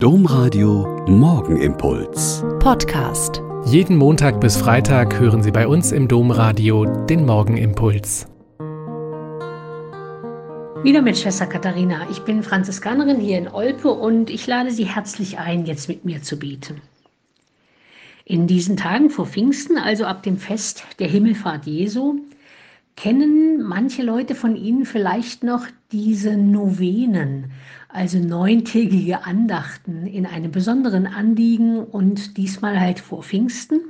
Domradio Morgenimpuls. Podcast. Jeden Montag bis Freitag hören Sie bei uns im Domradio den Morgenimpuls. Wieder mit Schwester Katharina. Ich bin Franziskanerin hier in Olpe und ich lade Sie herzlich ein, jetzt mit mir zu beten. In diesen Tagen vor Pfingsten, also ab dem Fest der Himmelfahrt Jesu, kennen manche Leute von Ihnen vielleicht noch diese Novenen, also neuntägige Andachten in einem besonderen Anliegen und diesmal halt vor Pfingsten.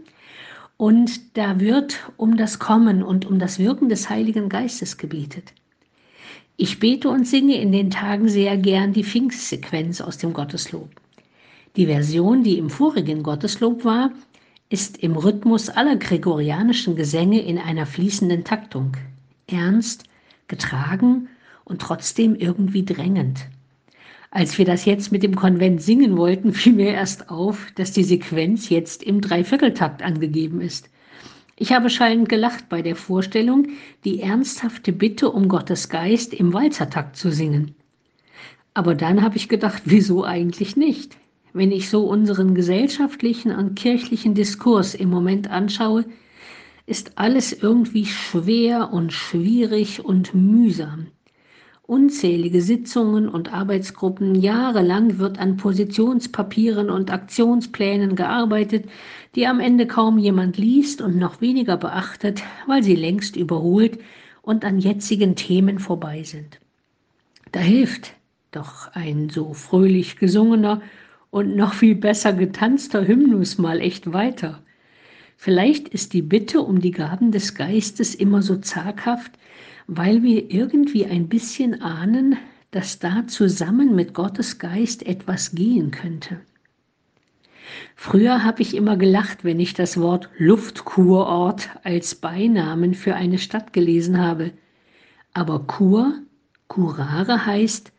Und da wird um das Kommen und um das Wirken des Heiligen Geistes gebetet. Ich bete und singe in den Tagen sehr gern die Pfingstsequenz aus dem Gotteslob. Die Version, die im vorigen Gotteslob war, ist im Rhythmus aller gregorianischen Gesänge in einer fließenden Taktung. Ernst, getragen und trotzdem irgendwie drängend. Als wir das jetzt mit dem Konvent singen wollten, fiel mir erst auf, dass die Sequenz jetzt im Dreivierteltakt angegeben ist. Ich habe schallend gelacht bei der Vorstellung, die ernsthafte Bitte um Gottes Geist im Walzertakt zu singen. Aber dann habe ich gedacht, wieso eigentlich nicht? Wenn ich so unseren gesellschaftlichen und kirchlichen Diskurs im Moment anschaue, ist alles irgendwie schwer und schwierig und mühsam. Unzählige Sitzungen und Arbeitsgruppen, jahrelang wird an Positionspapieren und Aktionsplänen gearbeitet, die am Ende kaum jemand liest und noch weniger beachtet, weil sie längst überholt und an jetzigen Themen vorbei sind. Da hilft doch ein so fröhlich gesungener und noch viel besser getanzter Hymnus mal echt weiter. Vielleicht ist die Bitte um die Gaben des Geistes immer so zaghaft, weil wir irgendwie ein bisschen ahnen, dass da zusammen mit Gottes Geist etwas gehen könnte. Früher habe ich immer gelacht, wenn ich das Wort Luftkurort als Beinamen für eine Stadt gelesen habe. Aber Kur, curare heißt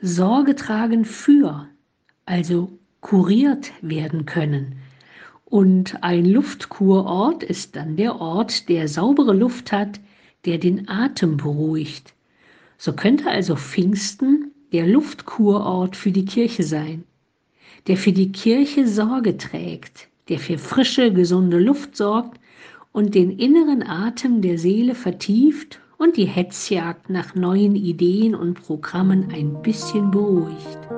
Sorge tragen für, also kuriert werden können. Und ein Luftkurort ist dann der Ort, der saubere Luft hat, der den Atem beruhigt. So könnte also Pfingsten der Luftkurort für die Kirche sein, der für die Kirche Sorge trägt, der für frische, gesunde Luft sorgt und den inneren Atem der Seele vertieft und die Hetzjagd nach neuen Ideen und Programmen ein bisschen beruhigt.